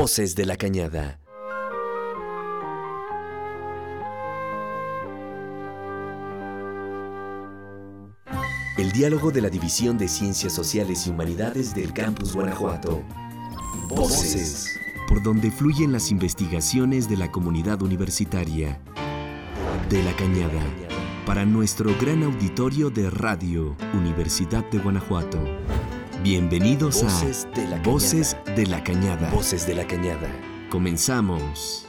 Voces de la Cañada. El diálogo de la División de Ciencias Sociales y Humanidades del Campus Guanajuato. Voces. Por donde fluyen las investigaciones de la comunidad universitaria. De la Cañada. Para nuestro gran auditorio de Radio Universidad de Guanajuato. Bienvenidos a Voces de la Cañada. Voces de la Cañada. Comenzamos.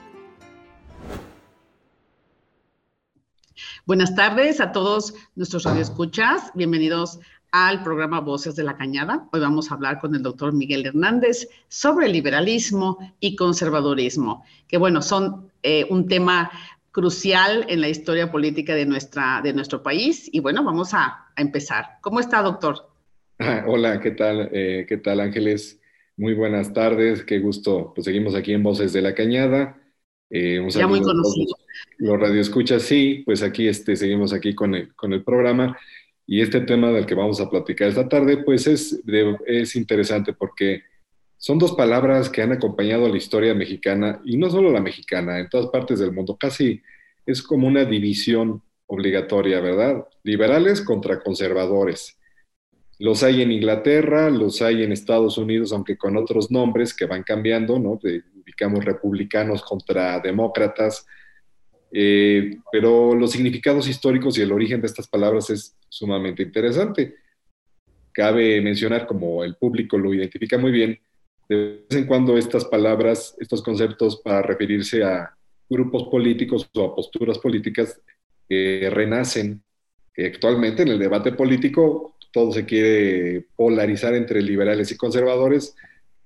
Buenas tardes a todos nuestros radioescuchas. Bienvenidos al programa Voces de la Cañada. Hoy vamos a hablar con el doctor Miguel Hernández sobre liberalismo y conservadurismo, que bueno, son eh, un tema crucial en la historia política de, nuestra, de nuestro país. Y bueno, vamos a, a empezar. ¿Cómo está, doctor? Hola, ¿qué tal? Eh, ¿Qué tal, Ángeles? Muy buenas tardes, qué gusto. Pues seguimos aquí en Voces de la Cañada. Eh, ya muy conocido. Los radioescuchas, sí, pues aquí este, seguimos aquí con el, con el programa. Y este tema del que vamos a platicar esta tarde, pues es, es interesante porque son dos palabras que han acompañado a la historia mexicana, y no solo la mexicana, en todas partes del mundo. Casi es como una división obligatoria, ¿verdad? Liberales contra conservadores. Los hay en Inglaterra, los hay en Estados Unidos, aunque con otros nombres que van cambiando, ¿no? De, republicanos contra demócratas. Eh, pero los significados históricos y el origen de estas palabras es sumamente interesante. Cabe mencionar, como el público lo identifica muy bien, de vez en cuando estas palabras, estos conceptos para referirse a grupos políticos o a posturas políticas renacen actualmente en el debate político todo se quiere polarizar entre liberales y conservadores,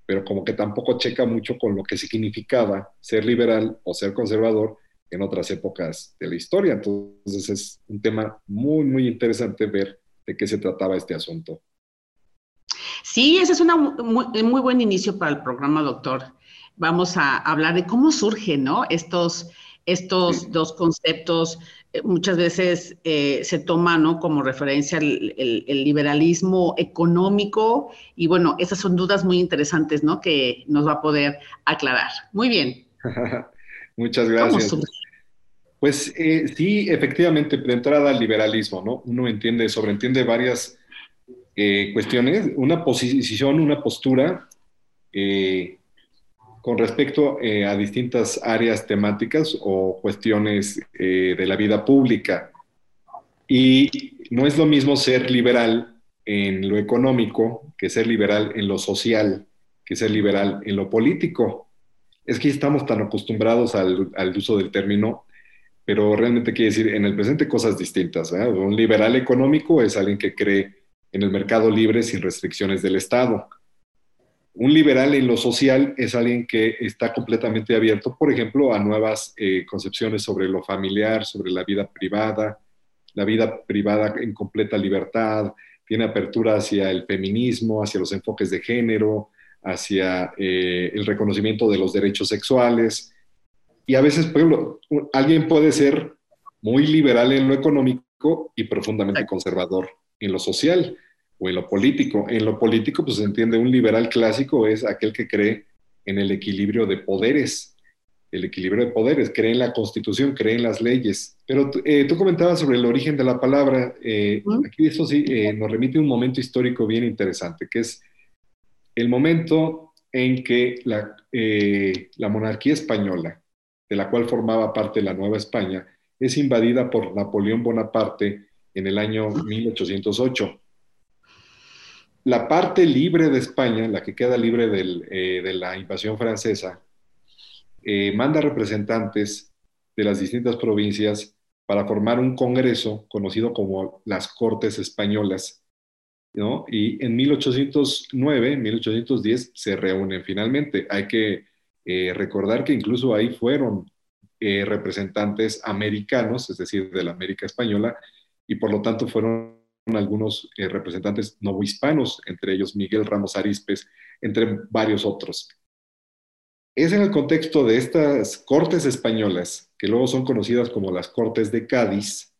pero como que tampoco checa mucho con lo que significaba ser liberal o ser conservador en otras épocas de la historia. Entonces es un tema muy, muy interesante ver de qué se trataba este asunto. Sí, ese es un muy, buen inicio para el programa, doctor. Vamos a hablar de cómo surgen ¿no? estos, estos dos conceptos eh, muchas veces eh, se toma ¿no? como referencia el, liberalismo económico y bueno, esas son dudas muy interesantes ¿no? que nos va a poder aclarar. Muy bien. Muchas gracias. Pues eh, sí, efectivamente, de entrada al liberalismo, ¿no? Uno entiende, sobreentiende varias cuestiones, una posición, una postura con respecto eh, a distintas áreas temáticas o cuestiones eh, de la vida pública. Y no es lo mismo ser liberal en lo económico que ser liberal en lo social, que ser liberal en lo político. Es que estamos tan acostumbrados al, uso del término, pero realmente quiere decir en el presente cosas distintas. Un liberal económico es alguien que cree en el mercado libre sin restricciones del Estado un liberal en lo social es alguien que está completamente abierto, por ejemplo, a nuevas eh, concepciones sobre lo familiar, sobre la vida privada, la vida privada en completa libertad, tiene apertura hacia el feminismo, hacia los enfoques de género, hacia eh, el reconocimiento de los derechos sexuales. Y a veces, por ejemplo, alguien puede ser muy liberal en lo económico y profundamente conservador en lo social o en lo político. En lo político, pues se entiende, un liberal clásico es aquel que cree en el equilibrio de poderes, el equilibrio de poderes, cree en la constitución, cree en las leyes. Pero eh, tú comentabas sobre el origen de la palabra, eh, aquí eso sí eh, nos remite a un momento histórico bien interesante, que es el momento en que la, la monarquía española, de la cual formaba parte la Nueva España, es invadida por Napoleón Bonaparte en el año 1808 la parte libre de España, la que queda libre eh, de la invasión francesa, eh, manda representantes de las distintas provincias para formar un congreso conocido como las Cortes Españolas. Y en 1809, 1810 se reúnen finalmente. Hay que eh, recordar que incluso ahí fueron representantes americanos, es decir, de la América Española, y por lo tanto fueron algunos eh, representantes novohispanos, entre ellos Miguel Ramos Arispes, entre varios otros. Es en el contexto de estas cortes españolas, que luego son conocidas como las Cortes de Cádiz,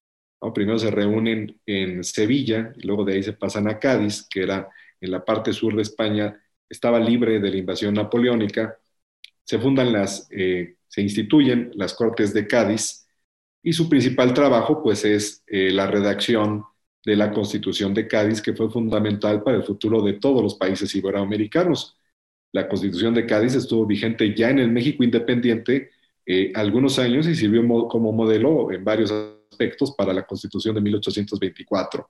primero se reúnen en Sevilla, luego de ahí se pasan a Cádiz, que era en la parte sur de España, estaba libre de la invasión napoleónica, se fundan las, eh, se instituyen las Cortes de Cádiz y su principal trabajo pues es eh, la redacción de la Constitución de Cádiz, que fue fundamental para el futuro de todos los países iberoamericanos. La Constitución de Cádiz estuvo vigente ya en el México independiente eh, algunos años y sirvió como modelo en varios aspectos para la Constitución de 1824.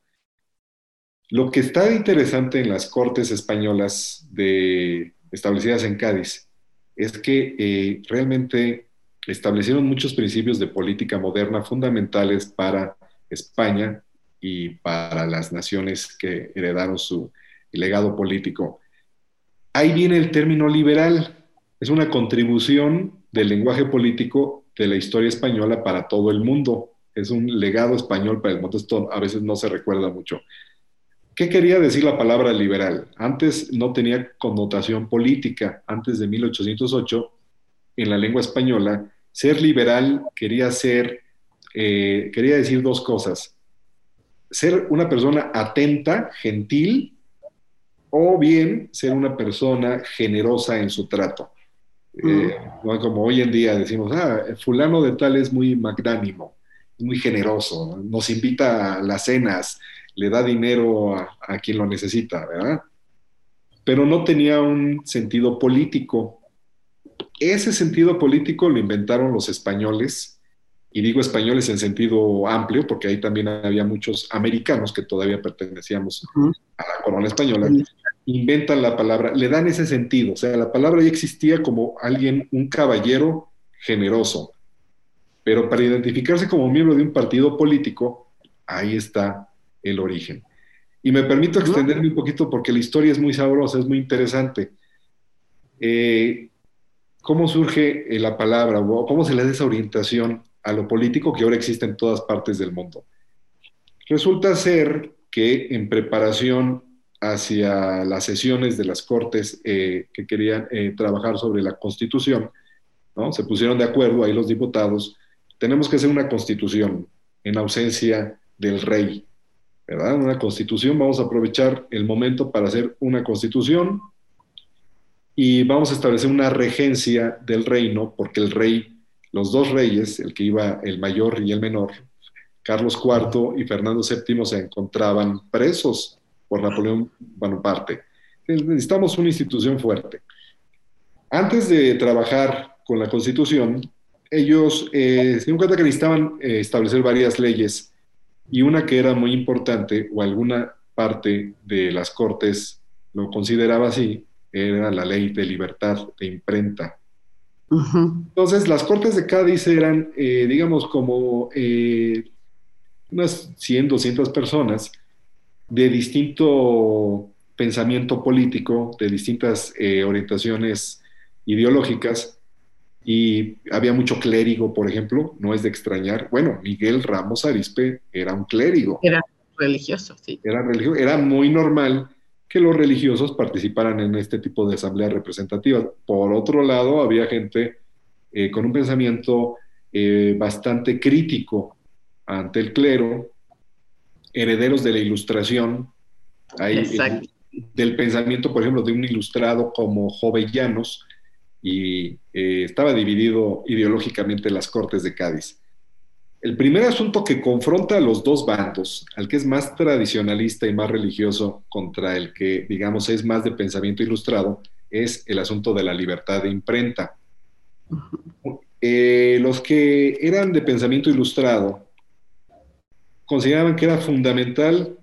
Lo que está interesante en las Cortes españolas de, establecidas en Cádiz es que eh, realmente establecieron muchos principios de política moderna fundamentales para España y para las naciones que heredaron su legado político. Ahí viene el término liberal. Es una contribución del lenguaje político de la historia española para todo el mundo. Es un legado español para el mundo. Esto a veces no se recuerda mucho. ¿Qué quería decir la palabra liberal? Antes no tenía connotación política. Antes de 1808, en la lengua española, ser liberal quería, ser, eh, quería decir dos cosas. Ser una persona atenta, gentil, o bien ser una persona generosa en su trato. Eh, mm. Como hoy en día decimos, ah, fulano de tal es muy magnánimo, muy generoso, nos invita a las cenas, le da dinero a, quien lo necesita, ¿verdad? Pero no tenía un sentido político. Ese sentido político lo inventaron los españoles, y digo españoles en sentido amplio, porque ahí también había muchos americanos que todavía pertenecíamos a la corona española, inventan la palabra, le dan ese sentido, o sea, la palabra ya existía como alguien, un caballero generoso, pero para identificarse como miembro de un partido político, ahí está el origen. Y me permito extenderme un poquito porque la historia es muy sabrosa, es muy interesante. Eh, ¿Cómo surge eh, la palabra cómo se le da esa orientación a lo político que ahora existe en todas partes del mundo? Resulta ser que en preparación hacia las sesiones de las Cortes eh, que querían trabajar sobre la Constitución, ¿no? se pusieron de acuerdo ahí los diputados, tenemos que hacer una constitución en ausencia del rey. ¿verdad? Una constitución, vamos a aprovechar el momento para hacer una constitución y vamos a establecer una regencia del reino, porque el rey, los dos reyes, el que iba el mayor y el menor, Carlos IV y Fernando VII se encontraban presos por Napoleón Bonaparte. Necesitamos una institución fuerte. Antes de trabajar con la constitución, ellos eh, se dieron cuenta que necesitaban eh, establecer varias leyes y una que era muy importante, o alguna parte de las Cortes lo consideraba así, era la ley de libertad de imprenta. Entonces, las Cortes de Cádiz eran, eh, digamos, como eh, unas 100, 200 personas de distinto pensamiento político, de distintas eh, orientaciones ideológicas, y había mucho clérigo, por ejemplo, no es de extrañar. Bueno, Miguel Ramos Arispe era un clérigo. Era religioso, sí. Era religioso. Era muy normal que los religiosos participaran en este tipo de asambleas representativas. Por otro lado, había gente eh, con un pensamiento eh, bastante crítico ante el clero, herederos de la ilustración, del pensamiento, por ejemplo, de un ilustrado como Jovellanos, y eh, estaba dividido ideológicamente las Cortes de Cádiz. El primer asunto que confronta a los dos bandos, al que es más tradicionalista y más religioso contra el que, digamos, es más de pensamiento ilustrado, es el asunto de la libertad de imprenta. Eh, los que eran de pensamiento ilustrado consideraban que era fundamental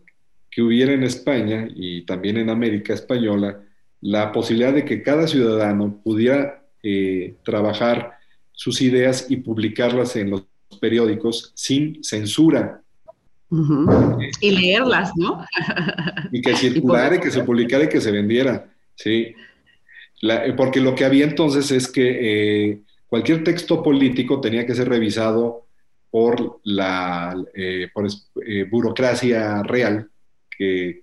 que hubiera en España y también en América Española la posibilidad de que cada ciudadano pudiera eh, trabajar sus ideas y publicarlas en los periódicos sin censura. y leerlas, ¿no? y que circulara, y, que se publicara y que se vendiera, ¿sí? Eh, porque lo que había entonces es que eh, cualquier texto político tenía que ser revisado por la por, burocracia real que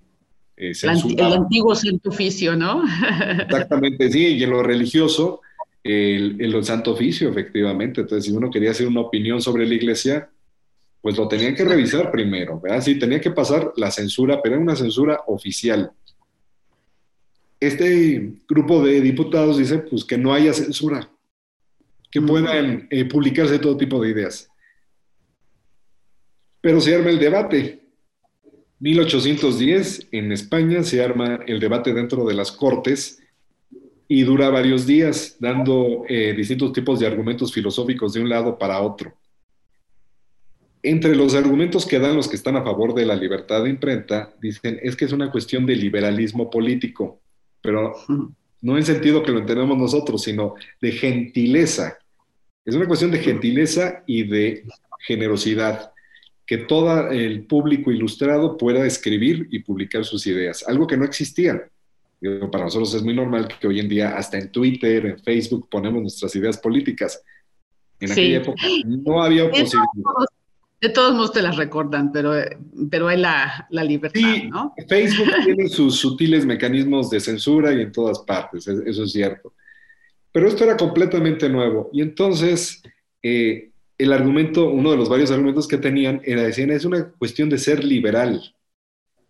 el antiguo santo oficio, ¿no? Exactamente, sí, y en lo religioso, el, el, santo oficio, efectivamente. Entonces, si uno quería hacer una opinión sobre la iglesia, pues lo tenían que revisar primero, ¿verdad? Sí, tenía que pasar la censura, pero era una censura oficial. Este grupo de diputados dice, pues que no haya censura, que puedan eh, publicarse todo tipo de ideas. Pero se arma el debate. 1810 en España se arma el debate dentro de las Cortes y dura varios días dando eh, distintos tipos de argumentos filosóficos de un lado para otro. Entre los argumentos que dan los que están a favor de la libertad de imprenta, dicen es que es una cuestión de liberalismo político, pero no en sentido que lo entendemos nosotros, sino de gentileza. Es una cuestión de gentileza y de generosidad, que todo el público ilustrado pueda escribir y publicar sus ideas, algo que no existía. Para nosotros es muy normal que hoy en día hasta en Twitter, en Facebook ponemos nuestras ideas políticas. En aquella época no había posibilidad. De todos modos te las recordan, pero, pero hay la, libertad, sí, ¿no? Facebook tiene sus sutiles mecanismos de censura y en todas partes, eso es cierto. Pero esto era completamente nuevo. Y entonces, eh, el argumento, uno de los varios argumentos que tenían era, decir, es una cuestión de ser liberal,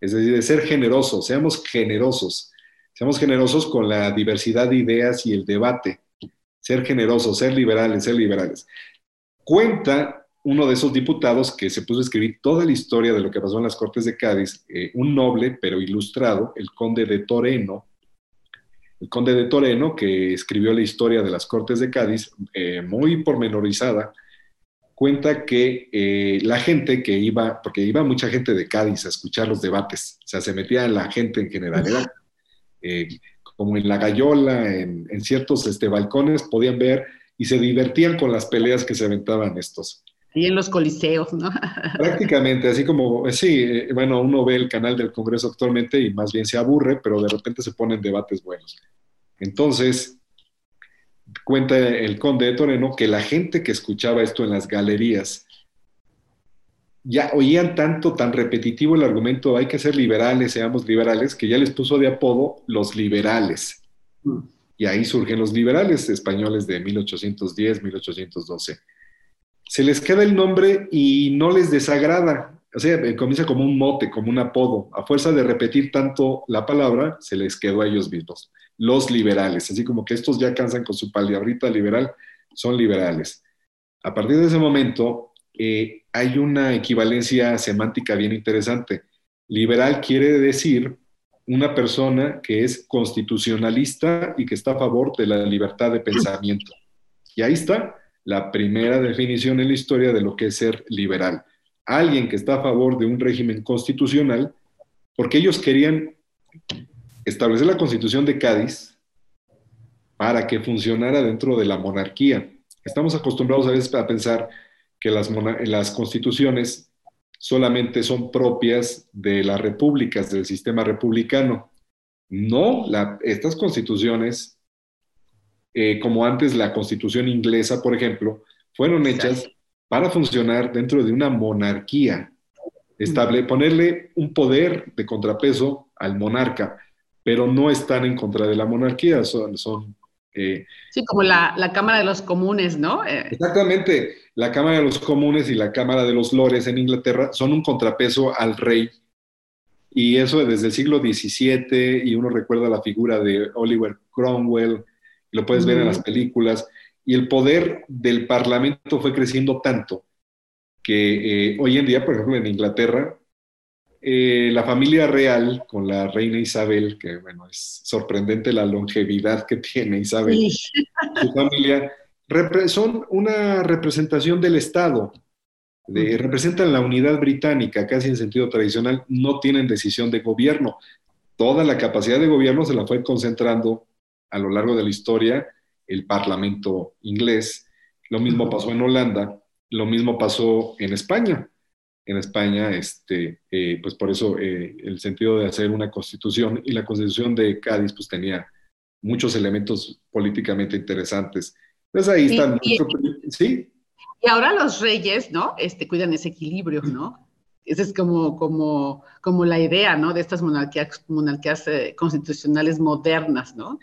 es decir, de ser generosos, seamos generosos, seamos generosos con la diversidad de ideas y el debate, ser generosos, ser liberales, ser liberales. Cuenta uno de esos diputados que se puso a escribir toda la historia de lo que pasó en las Cortes de Cádiz, eh, un noble pero ilustrado, el conde de Toreno, el conde de Toreno, que escribió la historia de las Cortes de Cádiz, eh, muy pormenorizada, cuenta que eh, la gente que iba, porque iba mucha gente de Cádiz a escuchar los debates, o sea, se metía la gente en general, era como en la gallola, en, en ciertos este, balcones, podían ver y se divertían con las peleas que se aventaban estos. Y en los coliseos, ¿no? Prácticamente, así como, eh, sí, eh, bueno, uno ve el canal del Congreso actualmente y más bien se aburre, pero de repente se ponen debates buenos. Entonces, cuenta el conde de Toreno que la gente que escuchaba esto en las galerías ya oían tanto, tan repetitivo el argumento, hay que ser liberales, seamos liberales, que ya les puso de apodo los liberales. Mm. Y ahí surgen los liberales españoles de 1810, 1812 se les queda el nombre y no les desagrada. O sea, eh, comienza como un mote, como un apodo. A fuerza de repetir tanto la palabra, se les quedó a ellos mismos. Los liberales, así como que estos ya cansan con su palabrita liberal, son liberales. A partir de ese momento, eh, hay una equivalencia semántica bien interesante. Liberal quiere decir una persona que es constitucionalista y que está a favor de la libertad de pensamiento. Y ahí está, la primera definición en la historia de lo que es ser liberal. Alguien que está a favor de un régimen constitucional, porque ellos querían establecer la constitución de Cádiz para que funcionara dentro de la monarquía. Estamos acostumbrados a veces a pensar que las, las constituciones solamente son propias de las repúblicas, del sistema republicano. No, estas constituciones eh, como antes la constitución inglesa, por ejemplo, fueron hechas para funcionar dentro de una monarquía, estable, ponerle un poder de contrapeso al monarca, pero no están en contra de la monarquía, son... son eh, sí, como la, la, Cámara de los Comunes, ¿no? Eh, exactamente, la Cámara de los Comunes y la Cámara de los Lores en Inglaterra son un contrapeso al rey. Y eso desde el siglo XVII, y uno recuerda la figura de Oliver Cromwell, lo puedes ver en las películas, y el poder del Parlamento fue creciendo tanto que eh, hoy en día, por ejemplo, en Inglaterra, eh, la familia real con la reina Isabel, que bueno, es sorprendente la longevidad que tiene Isabel, su familia, son una representación del Estado, representan la unidad británica, casi en sentido tradicional, no tienen decisión de gobierno. Toda la capacidad de gobierno se la fue concentrando a lo largo de la historia el Parlamento inglés. Lo mismo pasó en Holanda, lo mismo pasó en España. En España, este, eh, pues por eso eh, el sentido de hacer una constitución y la constitución de Cádiz pues tenía muchos elementos políticamente interesantes. Pues ahí están. Y, sí. Y ahora los reyes, ¿no? Este, cuidan ese equilibrio, ¿no? Esa es como, como, como la idea, ¿no? De estas monarquías, monarquías eh, constitucionales modernas, ¿no?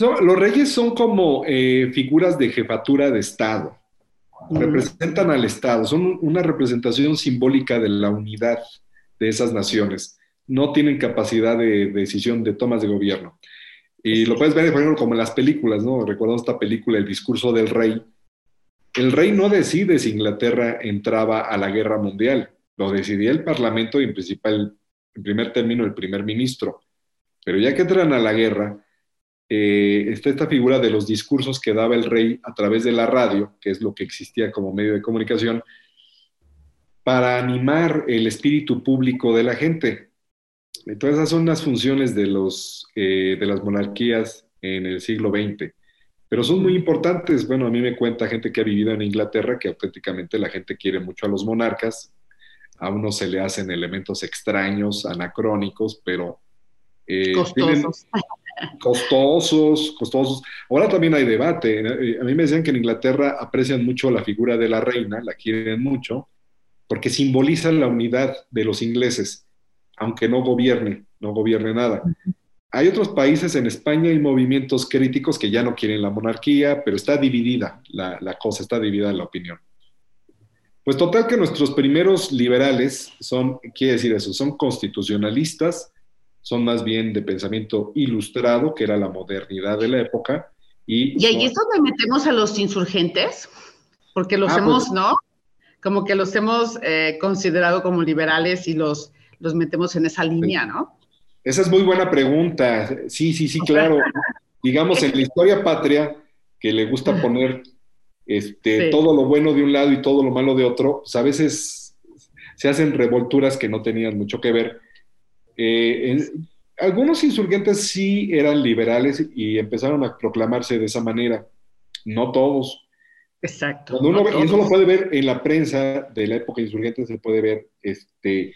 los reyes son como figuras de jefatura de Estado. Representan al Estado, son una representación simbólica de la unidad de esas naciones. No tienen capacidad de, decisión de tomas de gobierno. Y lo puedes ver, por ejemplo, como en las películas, ¿no? Recordamos esta película, El discurso del rey, el rey no decide si Inglaterra entraba a la guerra mundial, lo decidía el Parlamento y en principal, en primer término, el primer ministro. Pero ya que entran a la guerra, eh, está esta figura de los discursos que daba el rey a través de la radio, que es lo que existía como medio de comunicación, para animar el espíritu público de la gente. Entonces, esas son las funciones de, los, eh, de las monarquías en el siglo XX. Pero son muy importantes. Bueno, a mí me cuenta gente que ha vivido en Inglaterra que auténticamente la gente quiere mucho a los monarcas. A uno se le hacen elementos extraños, anacrónicos, pero... Eh, costosos. costosos, costosos. Ahora también hay debate. A mí me decían que en Inglaterra aprecian mucho la figura de la reina, la quieren mucho, porque simboliza la unidad de los ingleses, aunque no gobierne, no gobierne nada. Hay otros países, en España hay movimientos críticos que ya no quieren la monarquía, pero está dividida la, la cosa, está dividida la opinión. Pues total que nuestros primeros liberales son, quiere decir eso, son constitucionalistas, son más bien de pensamiento ilustrado, que era la modernidad de la época. Y, ¿Y ahí es donde metemos a los insurgentes, porque los ah, hemos, pues ¿no? Como que los hemos eh, considerado como liberales y los, los metemos en esa línea, ¿no? Esa es muy buena pregunta. Sí, sí, sí, claro. Digamos, en la historia patria, que le gusta poner este, todo lo bueno de un lado y todo lo malo de otro, pues a veces se hacen revolturas que no tenían mucho que ver. Eh, algunos insurgentes sí eran liberales y empezaron a proclamarse de esa manera, no todos. Exacto. y eso lo puede ver en la prensa de la época insurgente, se puede ver este,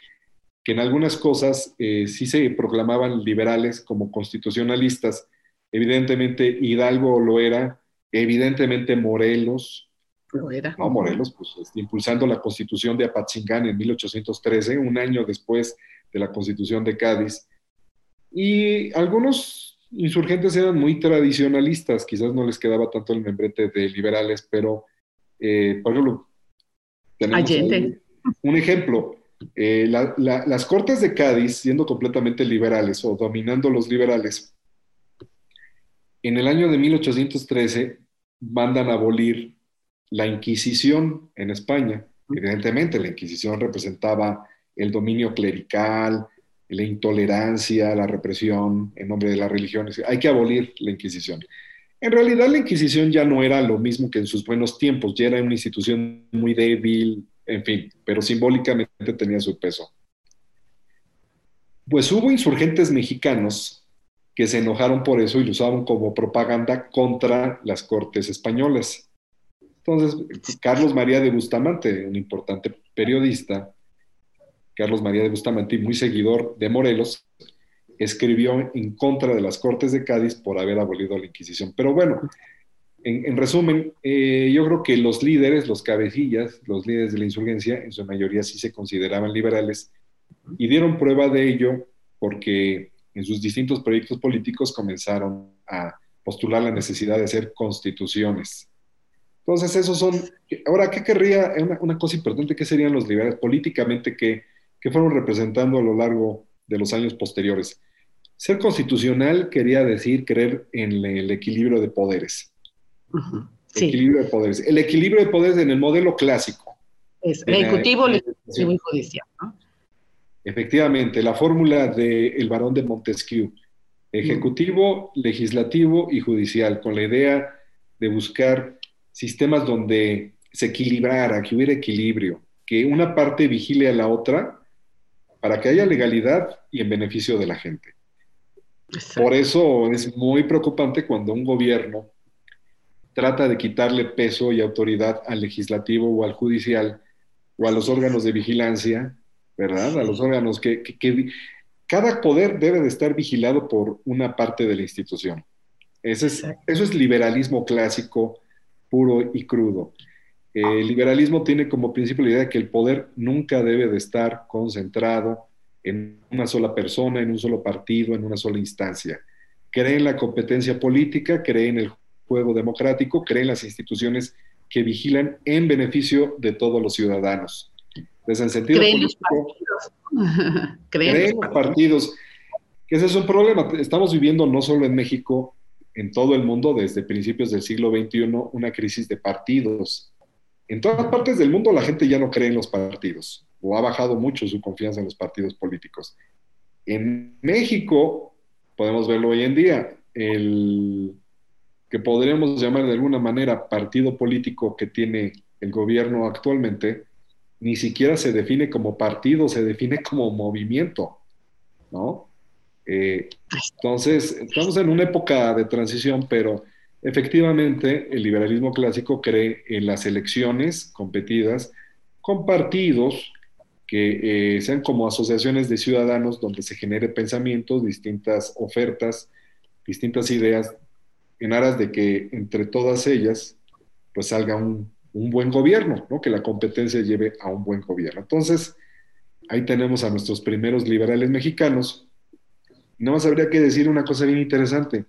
que en algunas cosas eh, sí se proclamaban liberales como constitucionalistas. Evidentemente Hidalgo lo era, evidentemente Morelos. Lo era. No, Morelos, pues este, impulsando la constitución de Apatzingán en 1813, un año después de la constitución de Cádiz. Y algunos insurgentes eran muy tradicionalistas, quizás no les quedaba tanto el membrete de liberales, pero, eh, por ejemplo, tenemos un ejemplo, eh, las Cortes de Cádiz, siendo completamente liberales o dominando los liberales, en el año de 1813 mandan a abolir la Inquisición en España. Evidentemente, la Inquisición representaba el dominio clerical, la intolerancia, la represión en nombre de las religiones. Hay que abolir la Inquisición. En realidad, la Inquisición ya no era lo mismo que en sus buenos tiempos, ya era una institución muy débil, en fin, pero simbólicamente tenía su peso. Pues hubo insurgentes mexicanos que se enojaron por eso y lo usaban como propaganda contra las cortes españolas. Entonces, Carlos María de Bustamante, un importante periodista, Carlos María de Bustamante, muy seguidor de Morelos, escribió en contra de las Cortes de Cádiz por haber abolido la Inquisición. Pero bueno, en, resumen, eh, yo creo que los líderes, los cabecillas, los líderes de la insurgencia, en su mayoría sí se consideraban liberales y dieron prueba de ello porque en sus distintos proyectos políticos comenzaron a postular la necesidad de hacer constituciones. Entonces, esos son... Ahora, ¿qué querría? Una, cosa importante, ¿qué serían los liberales políticamente que, que fueron representando a lo largo de los años posteriores? Ser constitucional quería decir creer en el equilibrio de poderes. Equilibrio de poderes. El equilibrio de poderes en el modelo clásico. Es ejecutivo, legislativo y judicial. Efectivamente, la fórmula del el varón de Montesquieu. Ejecutivo, legislativo y judicial, con la idea de buscar sistemas donde se equilibrara, que hubiera equilibrio, que una parte vigile a la otra para que haya legalidad y en beneficio de la gente. Por eso es muy preocupante cuando un gobierno trata de quitarle peso y autoridad al legislativo o al judicial o a los órganos de vigilancia, ¿verdad? A los órganos que, cada poder debe de estar vigilado por una parte de la institución. es, eso es liberalismo clásico, puro y crudo. El liberalismo tiene como principio la idea de que el poder nunca debe de estar concentrado en una sola persona, en un solo partido, en una sola instancia. Cree en la competencia política, cree en el juego democrático, creen las instituciones que vigilan en beneficio de todos los ciudadanos. Desde el sentido creen los partidos. creen, los partidos. Que ese es un problema. Estamos viviendo no solo en México, en todo el mundo desde principios del siglo XXI una crisis de partidos. En todas partes del mundo la gente ya no cree en los partidos o ha bajado mucho su confianza en los partidos políticos. En México, podemos verlo hoy en día, el que podríamos llamar de alguna manera partido político que tiene el gobierno actualmente, ni siquiera se define como partido, se define como movimiento, ¿no? Eh, entonces, estamos en una época de transición, pero efectivamente el liberalismo clásico cree en las elecciones competidas con partidos que eh, sean como asociaciones de ciudadanos donde se genere pensamientos, distintas ofertas, distintas ideas, en aras de que entre todas ellas pues salga un, buen gobierno, ¿no? que la competencia lleve a un buen gobierno. Entonces, ahí tenemos a nuestros primeros liberales mexicanos. No más habría que decir una cosa bien interesante.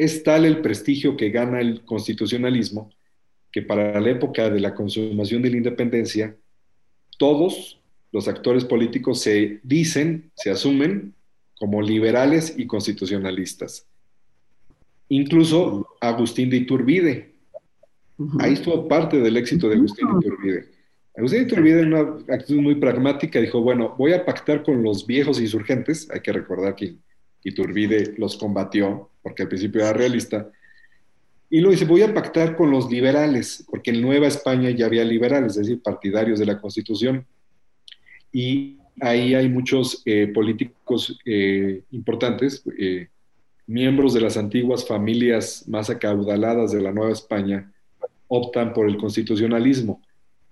Es tal el prestigio que gana el constitucionalismo que para la época de la consumación de la independencia, todos los actores políticos se dicen, se asumen como liberales y constitucionalistas. Incluso Agustín de Iturbide. Ahí estuvo parte del éxito de Agustín de Iturbide. Agustín de Iturbide, en una actitud muy pragmática, dijo, bueno, voy a pactar con los viejos insurgentes. Hay que recordar que Iturbide los combatió, porque al principio era realista. Y luego dice, voy a pactar con los liberales, porque en Nueva España ya había liberales, es decir, partidarios de la Constitución. Y ahí hay muchos eh, políticos eh, importantes, eh, miembros de las antiguas familias más acaudaladas de la Nueva España, optan por el constitucionalismo.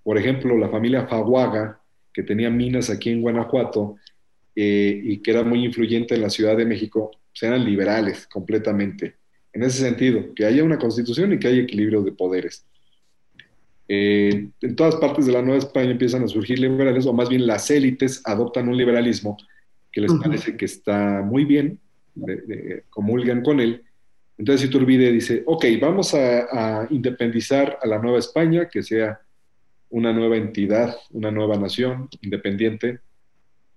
Por ejemplo, la familia Faguaga, que tenía minas aquí en Guanajuato y que era muy influyente en la Ciudad de México, pues eran liberales completamente en ese sentido, que haya una constitución y que haya equilibrio de poderes. Eh, en todas partes de la Nueva España empiezan a surgir liberales, o más bien las élites adoptan un liberalismo que les parece que está muy bien, comulgan con él. Entonces Iturbide dice, ok, vamos a, a independizar a la Nueva España, que sea una nueva entidad, una nueva nación independiente.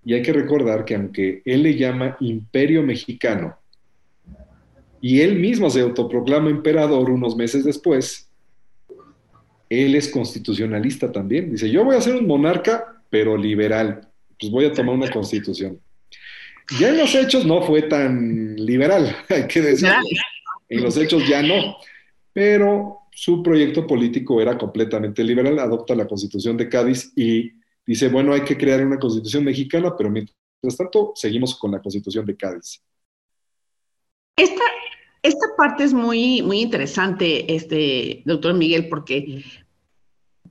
Y hay que recordar que aunque él le llama imperio mexicano, y él mismo se autoproclama emperador unos meses después. Él es constitucionalista también. Dice, yo voy a ser un monarca, pero liberal. Pues voy a tomar una constitución. Ya en los hechos no fue tan liberal, hay que decirlo. En los hechos ya no. Pero su proyecto político era completamente liberal. Adopta la constitución de Cádiz y dice, bueno, hay que crear una constitución mexicana, pero mientras tanto seguimos con la constitución de Cádiz. Esta, esta parte es muy, muy interesante, este, doctor Miguel, porque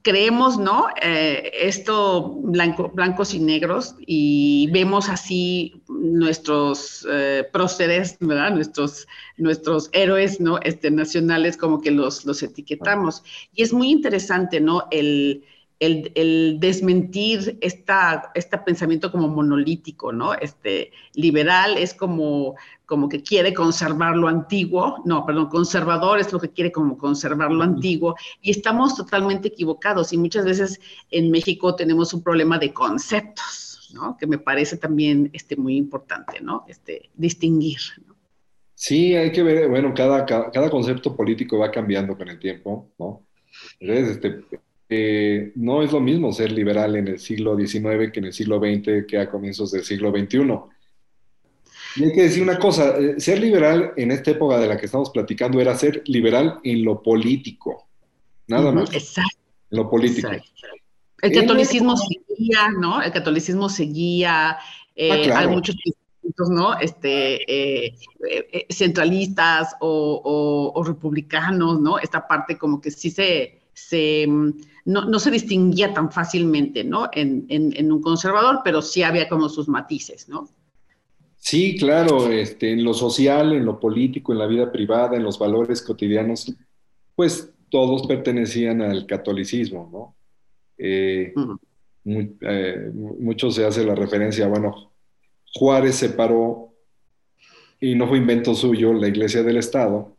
creemos, ¿no? Eh, esto blanco, blancos y negros y vemos así nuestros eh, próceres, ¿verdad? Nuestros, nuestros héroes, ¿no? Este, nacionales como que los, los etiquetamos. Y es muy interesante, ¿no? El, el, desmentir esta, este pensamiento como monolítico, ¿no? Este, liberal es como, como que quiere conservar lo antiguo, no, perdón, conservador es lo que quiere como conservar lo antiguo, y estamos totalmente equivocados, y muchas veces en México tenemos un problema de conceptos, ¿no? Que me parece también este, muy importante, ¿no? Este, distinguir, ¿no? Sí, hay que ver, bueno, cada, cada, cada concepto político va cambiando con el tiempo, ¿no? Entonces, este, eh, no es lo mismo ser liberal en el siglo XIX que en el siglo XX, que a comienzos del siglo XXI. Y hay que decir una cosa, eh, ser liberal en esta época de la que estamos platicando era ser liberal en lo político, nada más. Exacto. En lo político. El catolicismo seguía, ¿no? El catolicismo seguía, eh, ah, hay muchos ¿no? Este, centralistas o, o, republicanos, ¿no? Esta parte como que sí se, se no, se distinguía tan fácilmente, ¿no? En, un conservador, pero sí había como sus matices, ¿no? Sí, claro, este, en lo social, en lo político, en la vida privada, en los valores cotidianos, pues todos pertenecían al catolicismo, ¿no? Eh, eh, mucho se hace la referencia, bueno, Juárez separó, y no fue invento suyo, la iglesia del Estado.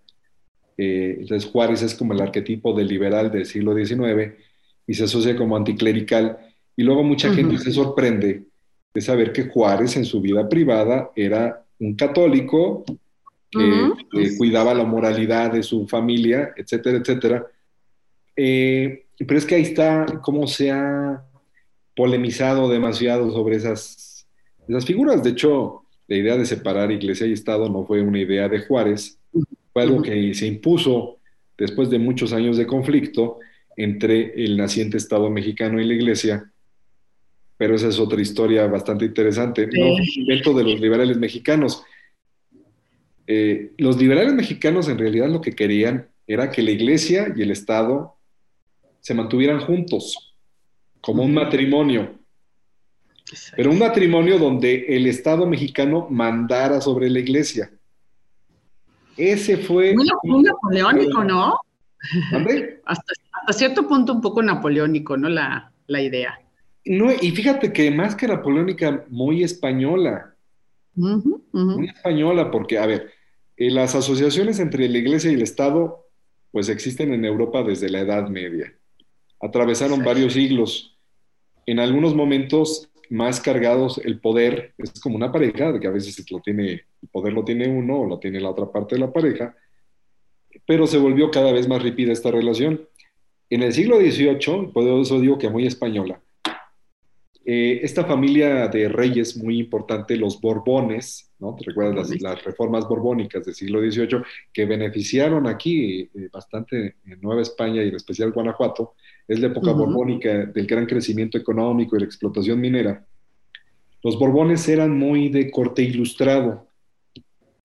Eh, entonces Juárez es como el arquetipo del liberal del siglo XIX y se asocia como anticlerical. Y luego mucha gente se sorprende de saber que Juárez en su vida privada era un católico que cuidaba la moralidad de su familia, etcétera, etcétera. Eh, pero es que ahí está cómo se ha polemizado demasiado sobre esas, esas figuras. De hecho, la idea de separar iglesia y Estado no fue una idea de Juárez, fue algo que se impuso después de muchos años de conflicto entre el naciente Estado mexicano y la iglesia. Pero esa es otra historia bastante interesante. No fue invento de los liberales mexicanos. Eh, los liberales mexicanos en realidad lo que querían era que la iglesia y el Estado se mantuvieran juntos, como un matrimonio. Pero un matrimonio donde el Estado mexicano mandara sobre la iglesia. Ese fue... Muy, napoleónico, ¿no? hasta, cierto punto un poco napoleónico, ¿no? La, idea. No, y fíjate que más que napoleónica, muy española. Muy española, porque, a ver, eh, las asociaciones entre la iglesia y el Estado, pues existen en Europa desde la Edad Media atravesaron varios siglos. En algunos momentos más cargados el poder, es como una pareja, que a veces lo tiene, el poder lo tiene uno o lo tiene la otra parte de la pareja, pero se volvió cada vez más rípida esta relación. En el siglo XVIII, por eso digo que muy española, eh, esta familia de reyes muy importante, los Borbones, ¿no? ¿Te recuerdas las, reformas borbónicas del siglo XVIII que beneficiaron aquí eh, bastante en Nueva España y en especial Guanajuato? Es la época borbónica del gran crecimiento económico y la explotación minera, los Borbones eran muy de corte ilustrado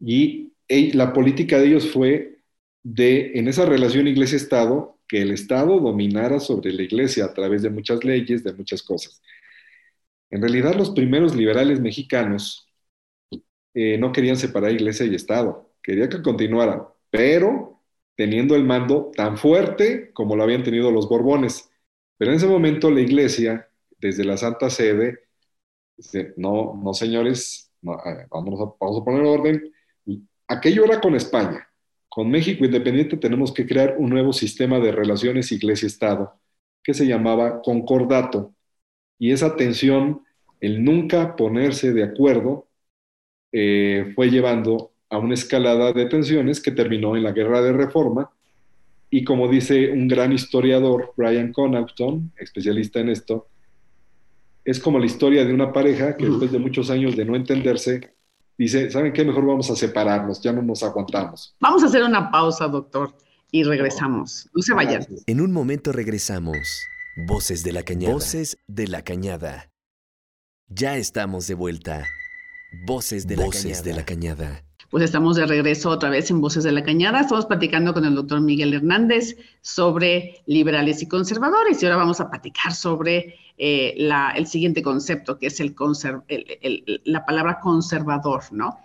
y la política de ellos fue de, en esa relación iglesia-estado, que el Estado dominara sobre la iglesia a través de muchas leyes, de muchas cosas. En realidad los primeros liberales mexicanos eh, no querían separar iglesia y Estado, querían que continuara, pero teniendo el mando tan fuerte como lo habían tenido los Borbones. Pero en ese momento la iglesia, desde la Santa Sede, dice, no, no señores, vamos, a, vamos poner orden. Aquello era con España. Con México Independiente tenemos que crear un nuevo sistema de relaciones iglesia-estado que se llamaba concordato. Y esa tensión, el nunca ponerse de acuerdo, eh, fue llevando a una escalada de tensiones que terminó en la Guerra de Reforma. Y como dice un gran historiador, Brian Connaughton, especialista en esto, es como la historia de una pareja que después de muchos años de no entenderse, dice, ¿saben qué? Mejor vamos a separarnos, ya no nos aguantamos. Vamos a hacer una pausa, doctor, y regresamos. No se vayan. En un momento regresamos. Voces de la Cañada. Voces de la Cañada. Ya estamos de vuelta. Voces de, Voces de la Cañada. Pues estamos de regreso otra vez en Voces de la Cañada. Estamos platicando con el doctor Miguel Hernández sobre liberales y conservadores y ahora vamos a platicar sobre eh, el siguiente concepto, que es el, la palabra conservador, ¿no?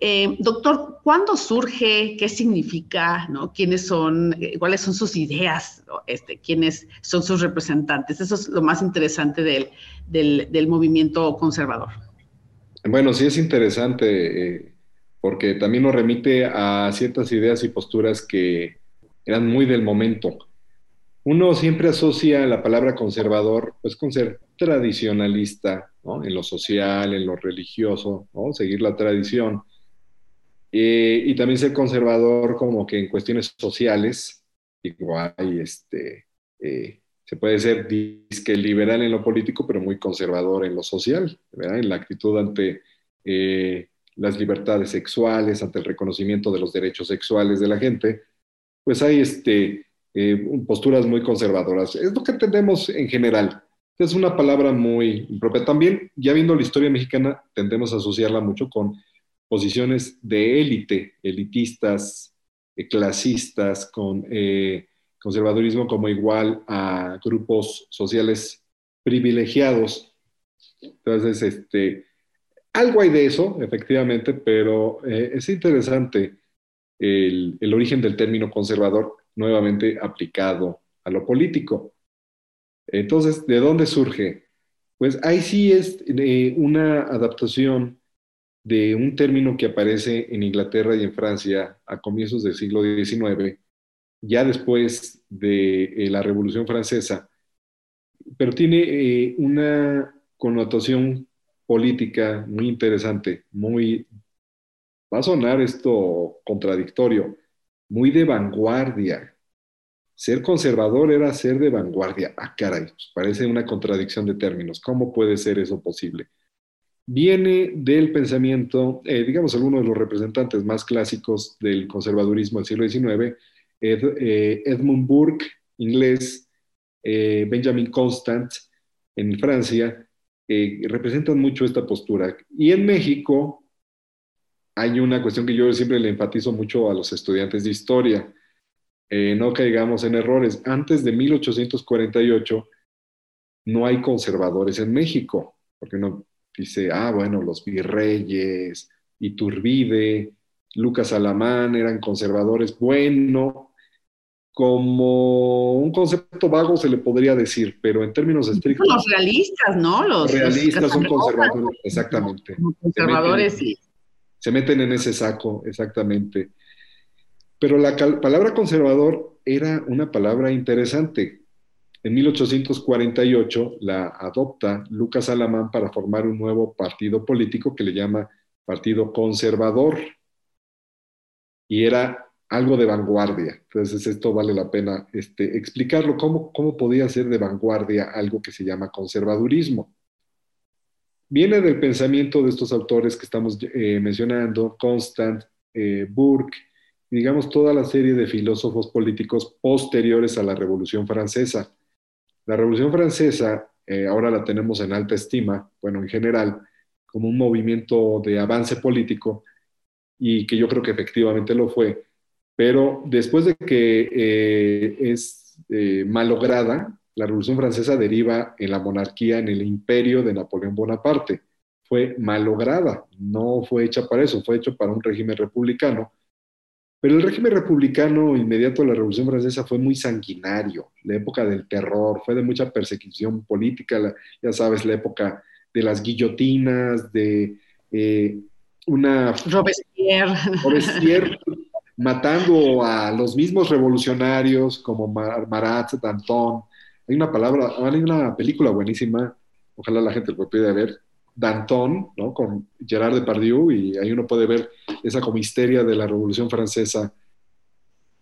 Eh, doctor, ¿cuándo surge? ¿Qué significa? ¿Quiénes son? Eh, ¿Cuáles son sus ideas? Este, ¿Quiénes son sus representantes? Eso es lo más interesante del, del movimiento conservador. Bueno, sí es interesante porque también nos remite a ciertas ideas y posturas que eran muy del momento. Uno siempre asocia la palabra conservador pues con ser tradicionalista, ¿no? en lo social, en lo religioso, ¿no? seguir la tradición. Eh, y también ser conservador como que en cuestiones sociales, igual, este, eh, se puede ser disque liberal en lo político, pero muy conservador en lo social, ¿verdad? en la actitud ante eh, las libertades sexuales, ante el reconocimiento de los derechos sexuales de la gente, pues hay este, eh, posturas muy conservadoras. Es lo que entendemos en general. Es una palabra muy propia. También, ya viendo la historia mexicana, tendemos a asociarla mucho con posiciones de élite, elitistas, eh, clasistas, con eh, conservadurismo como igual a grupos sociales privilegiados. Entonces, este, algo hay de eso, efectivamente, pero eh, es interesante el, origen del término conservador nuevamente aplicado a lo político. Entonces, ¿de dónde surge? Pues ahí sí es eh, una adaptación de un término que aparece en Inglaterra y en Francia a comienzos del siglo XIX, ya después de eh, la Revolución Francesa, pero tiene una connotación política muy interesante, muy, va a sonar esto contradictorio, muy de vanguardia. ser conservador era ser de vanguardia. Ah, caray, pues parece una contradicción de términos. ¿Cómo puede ser eso posible? Viene del pensamiento, eh, digamos, algunos de los representantes más clásicos del conservadurismo del siglo XIX, eh, Edmund Burke, inglés, eh, Benjamin Constant, en Francia, representan mucho esta postura. Y en México hay una cuestión que yo siempre le enfatizo mucho a los estudiantes de historia eh, no caigamos en errores. Antes de 1848 no hay conservadores en México, porque uno dice, ah, bueno, los virreyes, Iturbide, Lucas Alamán eran conservadores. Bueno, como un concepto vago se le podría decir, pero en términos estrictos. Los realistas, ¿no? Los realistas son conservadores, exactamente. Conservadores, sí. Se meten en ese saco, exactamente. Pero la palabra conservador era una palabra interesante. En 1848 la adopta Lucas Alamán para formar un nuevo partido político que le llama Partido Conservador. Y era algo de vanguardia. Entonces esto vale la pena este, explicarlo. ¿Cómo, ¿Cómo podía ser de vanguardia algo que se llama conservadurismo? Viene del pensamiento de estos autores que estamos eh, mencionando, Constant, eh, Burke, digamos, toda la serie de filósofos políticos posteriores a la Revolución Francesa. La Revolución Francesa, eh, ahora la tenemos en alta estima, bueno, en general, como un movimiento de avance político, y que yo creo que efectivamente lo fue, pero después de que eh, es eh, malograda, la Revolución Francesa deriva en la monarquía, en el imperio de Napoleón Bonaparte. Fue malograda, no fue hecha para eso, fue hecho para un régimen republicano pero el régimen republicano inmediato a la Revolución Francesa fue muy sanguinario, la época del terror, fue de mucha persecución política, ya sabes, la época de las guillotinas, de eh, una... Robespierre. Robespierre matando a los mismos revolucionarios como Marat, Danton. Hay una palabra, hay una película buenísima, ojalá la gente lo pueda ver, Danton, ¿no? Con Gerard Depardieu, y ahí uno puede ver esa como histeria de la Revolución Francesa.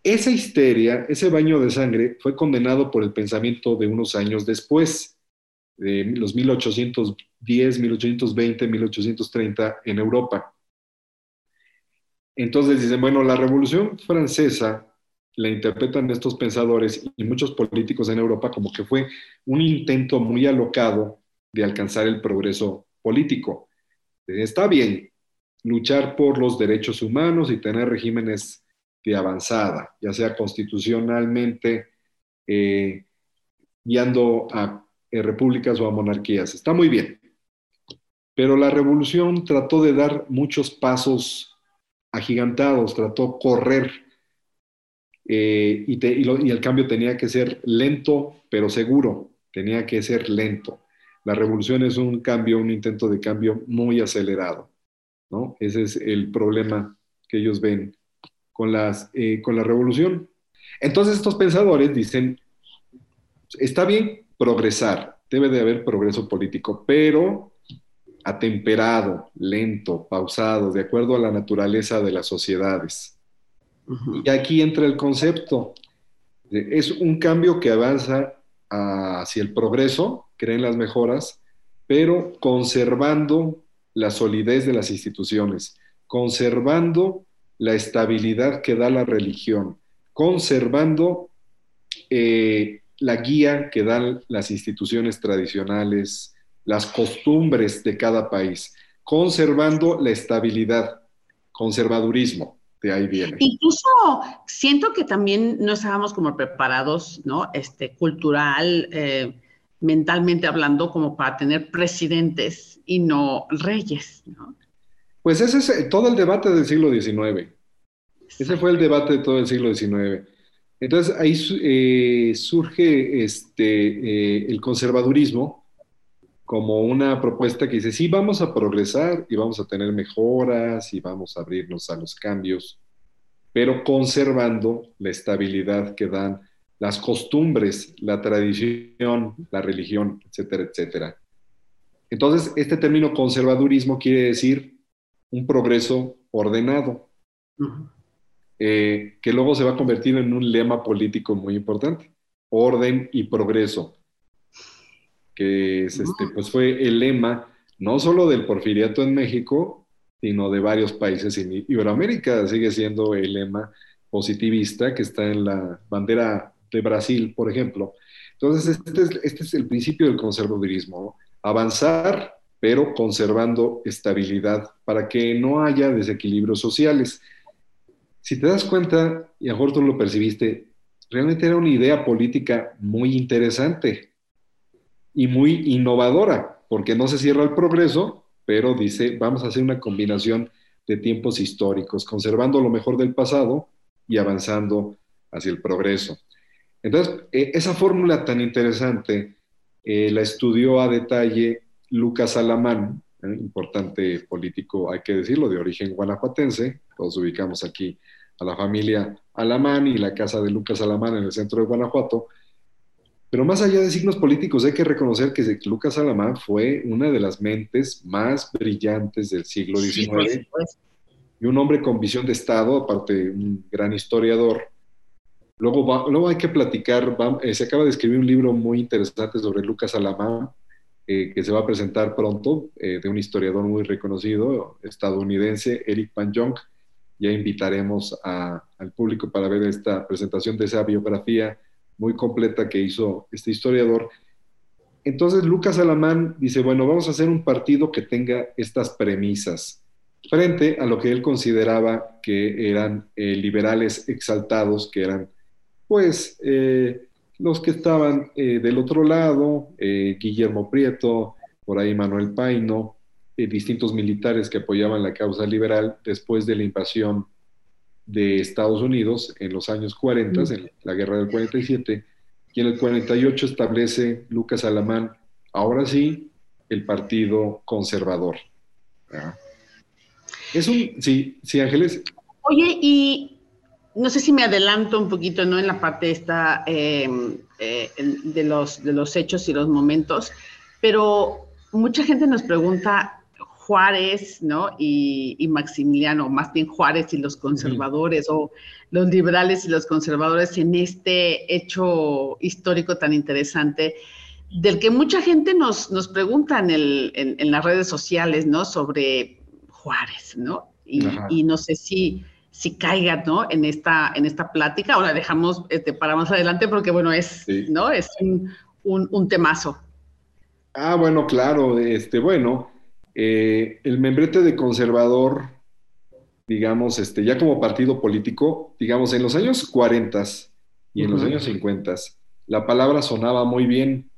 Esa histeria, ese baño de sangre, fue condenado por el pensamiento de unos años después, de los 1810, 1820, 1830 en Europa. Entonces dicen, bueno, la Revolución Francesa la interpretan estos pensadores y muchos políticos en Europa como que fue un intento muy alocado de alcanzar el progreso político. Está bien luchar por los derechos humanos y tener regímenes de avanzada, ya sea constitucionalmente, eh, guiando a eh, repúblicas o a monarquías. Está muy bien. Pero la revolución trató de dar muchos pasos agigantados, trató correr eh, y, el cambio tenía que ser lento, pero seguro, tenía que ser lento. La revolución es un cambio, un intento de cambio muy acelerado. ¿no? Ese es el problema que ellos ven con, las, eh, con la revolución. Entonces estos pensadores dicen, está bien progresar, debe de haber progreso político, pero atemperado, lento, pausado, de acuerdo a la naturaleza de las sociedades. Y aquí entra el concepto. Es un cambio que avanza hacia el progreso, creen las mejoras, pero conservando la solidez de las instituciones, conservando la estabilidad que da la religión, conservando eh, la guía que dan las instituciones tradicionales, las costumbres de cada país, conservando la estabilidad, conservadurismo, de ahí viene. Incluso siento que también no estábamos como preparados, ¿no? Este, cultural, eh, mentalmente hablando, como para tener presidentes y no reyes, ¿no? Pues ese es eh, todo el debate del siglo XIX. Ese fue el debate de todo el siglo XIX. Entonces ahí eh, surge este, eh, el conservadurismo como una propuesta que dice, sí, vamos a progresar y vamos a tener mejoras y vamos a abrirnos a los cambios, pero conservando la estabilidad que dan las costumbres, la tradición, la religión, etcétera, etcétera. Entonces, este término conservadurismo quiere decir un progreso ordenado. eh, que luego se va a convertir en un lema político muy importante, orden y progreso, que es este, pues fue el lema no solo del porfiriato en México, sino de varios países en Iberoamérica, sigue siendo el lema positivista que está en la bandera de Brasil, por ejemplo. Entonces, este es, este es el principio del conservadurismo, avanzar, pero conservando estabilidad para que no haya desequilibrios sociales. Si te das cuenta, y a lo percibiste, realmente era una idea política muy interesante y muy innovadora, porque no se cierra el progreso, pero dice, vamos a hacer una combinación de tiempos históricos, conservando lo mejor del pasado y avanzando hacia el progreso. Entonces, e, esa fórmula tan interesante eh, la estudió a detalle Lucas Alamán, ¿eh? importante político, hay que decirlo, de origen guanajuatense. Todos ubicamos aquí a la familia Alamán y la casa de Lucas Alamán en el centro de Guanajuato. Pero más allá de signos políticos, hay que reconocer que Lucas Alamán fue una de las mentes más brillantes del siglo XIX y un hombre con visión de Estado, aparte un gran historiador. Luego, luego hay que platicar, eh, se acaba de escribir un libro muy interesante sobre Lucas Alamán, eh, que se va a presentar pronto, eh, de un historiador muy reconocido, estadounidense, Eric Van Jonk. Ya invitaremos al público para ver esta presentación de esa biografía muy completa que hizo este historiador. Entonces Lucas Alamán dice, bueno, vamos a hacer un partido que tenga estas premisas frente a lo que él consideraba que eran liberales exaltados, que eran pues eh, los que estaban eh, del otro lado, eh, Guillermo Prieto, por ahí Manuel Paino, distintos militares que apoyaban la causa liberal después de la invasión de Estados Unidos en los años 40, en la guerra del 47, y en el 48 establece Lucas Alamán, ahora sí, el Partido Conservador. Es un, sí, sí, Ángeles. Oye, y no sé si me adelanto un poquito, ¿no? En la parte esta em, eh, de, los, de los hechos y los momentos, pero mucha gente nos pregunta Juárez, ¿no? Y, Maximiliano, más bien Juárez y los conservadores, o los liberales y los conservadores en este hecho histórico tan interesante, del que mucha gente nos, nos pregunta en, el, en, las redes sociales, ¿no? Sobre Juárez, ¿no? y no sé si si caiga, ¿no? En esta, en esta plática. Ahora dejamos este, para más adelante porque, bueno, es, ¿no? Es un, temazo. Ah, bueno, claro. Este, bueno, eh, el membrete de conservador, digamos, este, ya como partido político, digamos, en los años 40 y en los años 50, la palabra sonaba muy bien.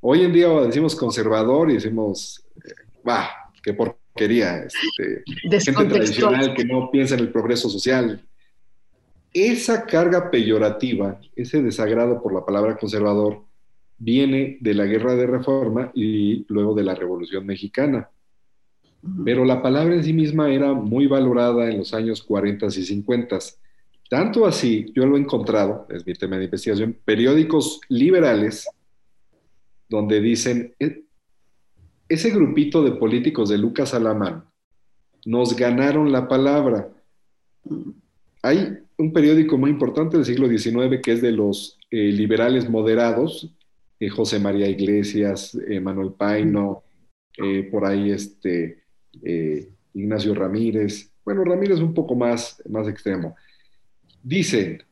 Hoy en día decimos conservador y decimos, va, que por quería, este, gente tradicional que no piensa en el progreso social. Esa carga peyorativa, ese desagrado por la palabra conservador, viene de la guerra de reforma y luego de la revolución mexicana. Pero la palabra en sí misma era muy valorada en los años 40 y 50. Tanto así, yo lo he encontrado, es mi tema de investigación, periódicos liberales donde dicen, ese grupito de políticos de Lucas Alamán nos ganaron la palabra. Hay un periódico muy importante del siglo XIX que es de los eh, liberales moderados, eh, José María Iglesias, eh, Manuel Paino, por ahí este, Ignacio Ramírez, bueno, Ramírez un poco más, más extremo. Dicen,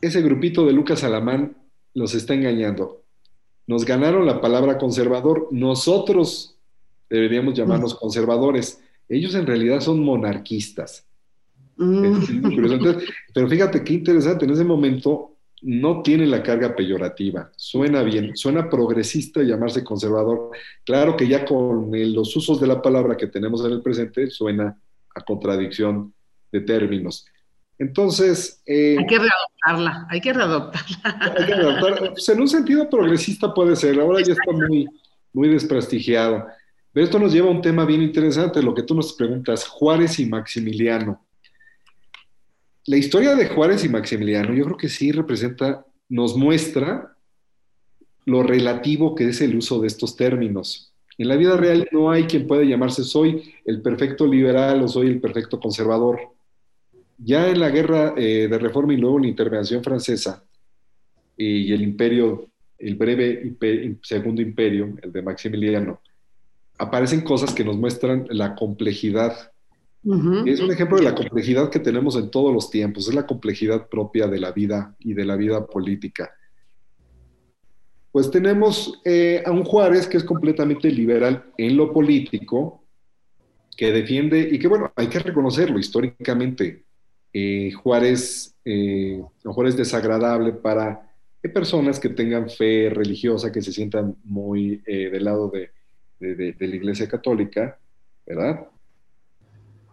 ese grupito de Lucas Alamán los está engañando nos ganaron la palabra conservador. Nosotros deberíamos llamarnos conservadores. Ellos en realidad son monarquistas. Mm. pero fíjate qué interesante, en ese momento no tiene la carga peyorativa, suena bien, suena progresista llamarse conservador. Claro que ya con los usos de la palabra que tenemos en el presente suena a contradicción de términos. Entonces... Eh, hay que readoptarla, hay que readoptarla. Hay que readoptarla. Pues en un sentido progresista puede ser, ahora ya está muy, muy desprestigiado. Pero esto nos lleva a un tema bien interesante, lo que tú nos preguntas, Juárez y Maximiliano. La historia de Juárez y Maximiliano yo creo que sí representa, nos muestra lo relativo que es el uso de estos términos. En la vida real no hay quien pueda llamarse soy el perfecto liberal o soy el perfecto conservador ya en la guerra eh, de reforma y luego la intervención francesa y el imperio, el breve segundo imperio, el de Maximiliano, aparecen cosas que nos muestran la complejidad. Es un ejemplo de la complejidad que tenemos en todos los tiempos, es la complejidad propia de la vida y de la vida política. Pues tenemos eh, a un Juárez que es completamente liberal en lo político, que defiende, y que bueno, hay que reconocerlo históricamente, eh, Juárez, eh, Juárez es desagradable para personas que tengan fe religiosa, que se sientan muy del lado de, de, la Iglesia Católica, ¿verdad?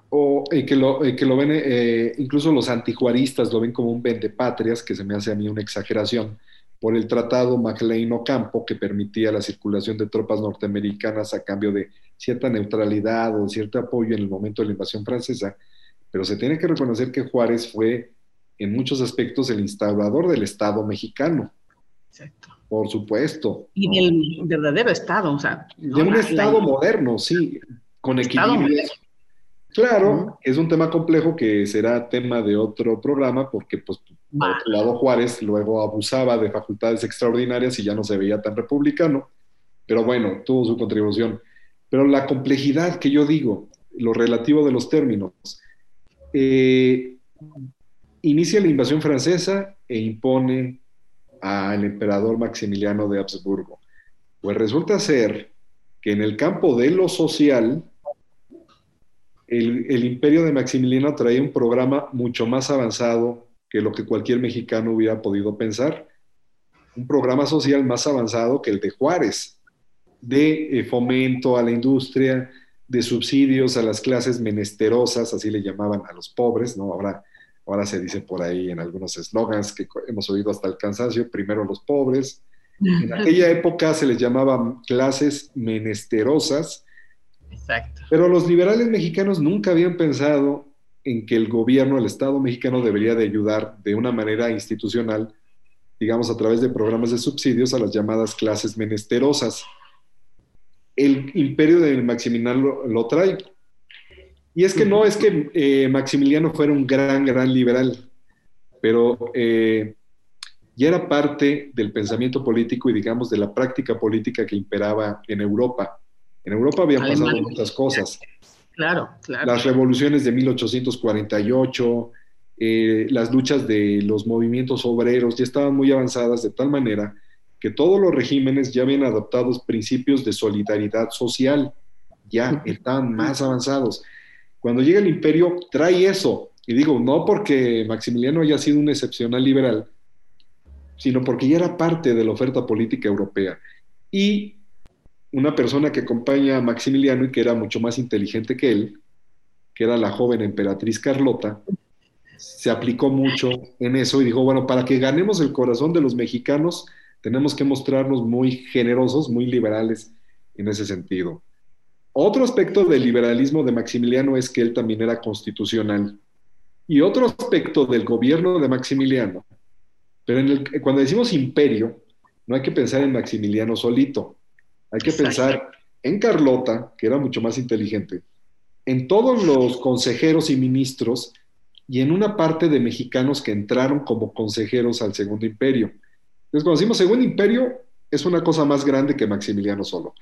O que, lo, que lo ven, eh, incluso los antijuaristas lo ven como un vendepatrias, que se me hace a mí una exageración, por el tratado MacLean-Ocampo, que permitía la circulación de tropas norteamericanas a cambio de cierta neutralidad o cierto apoyo en el momento de la invasión francesa. Pero se tiene que reconocer que Juárez fue, en muchos aspectos, el instaurador del Estado mexicano. Exacto. Por supuesto. Y del verdadero Estado, o sea. de un Estado moderno, sí, con equilibrio. Claro, es un tema complejo que será tema de otro programa porque, pues, por otro lado, Juárez luego abusaba de facultades extraordinarias y ya no se veía tan republicano. Pero bueno, tuvo su contribución. Pero la complejidad que yo digo, lo relativo de los términos, eh, inicia la invasión francesa e impone al emperador Maximiliano de Habsburgo. Pues resulta ser que en el campo de lo social, el, imperio de Maximiliano traía un programa mucho más avanzado que lo que cualquier mexicano hubiera podido pensar. Un programa social más avanzado que el de Juárez, de eh, fomento a la industria, de subsidios a las clases menesterosas, así le llamaban a los pobres, ¿no? Ahora ahora se dice por ahí en algunos eslogans que hemos oído hasta el cansancio, primero los pobres. En aquella época se les llamaba clases menesterosas. Exacto. Pero los liberales mexicanos nunca habían pensado en que el gobierno, el Estado mexicano debería de ayudar de una manera institucional, digamos a través de programas de subsidios a las llamadas clases menesterosas. El imperio de Maximiliano lo trae y es que no es que eh, Maximiliano fuera un gran, gran liberal, pero eh, ya era parte del pensamiento político y digamos de la práctica política que imperaba en Europa. En Europa habían pasado muchas cosas. Claro, claro. Las revoluciones de 1848, eh, las luchas de los movimientos obreros ya estaban muy avanzadas de tal manera que todos los regímenes ya habían adoptado principios de solidaridad social, ya estaban más avanzados. Cuando llega el imperio, trae eso. Y digo, no porque Maximiliano haya sido un excepcional liberal, sino porque ya era parte de la oferta política europea. Y una persona que acompaña a Maximiliano y que era mucho más inteligente que él, que era la joven emperatriz Carlota, se aplicó mucho en eso y dijo, bueno, para que ganemos el corazón de los mexicanos, tenemos que mostrarnos muy generosos, muy liberales en ese sentido. Otro aspecto del liberalismo de Maximiliano es que él también era constitucional. Y otro aspecto del gobierno de Maximiliano, pero cuando decimos imperio, no hay que pensar en Maximiliano solito, hay que pensar en Carlota, que era mucho más inteligente, en todos los consejeros y ministros y en una parte de mexicanos que entraron como consejeros al Segundo Imperio. Entonces, cuando decimos Segundo Imperio, es una cosa más grande que Maximiliano solo.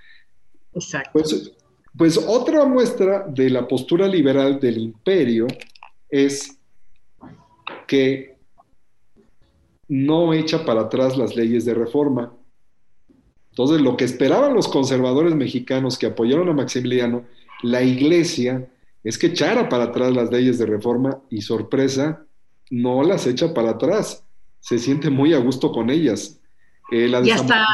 Exacto. Pues, pues otra muestra de la postura liberal del imperio es que no echa para atrás las leyes de reforma. Entonces, lo que esperaban los conservadores mexicanos que apoyaron a Maximiliano, la iglesia, es que echara para atrás las leyes de reforma y sorpresa, no las echa para atrás. Se siente muy a gusto con ellas. Eh, y hasta,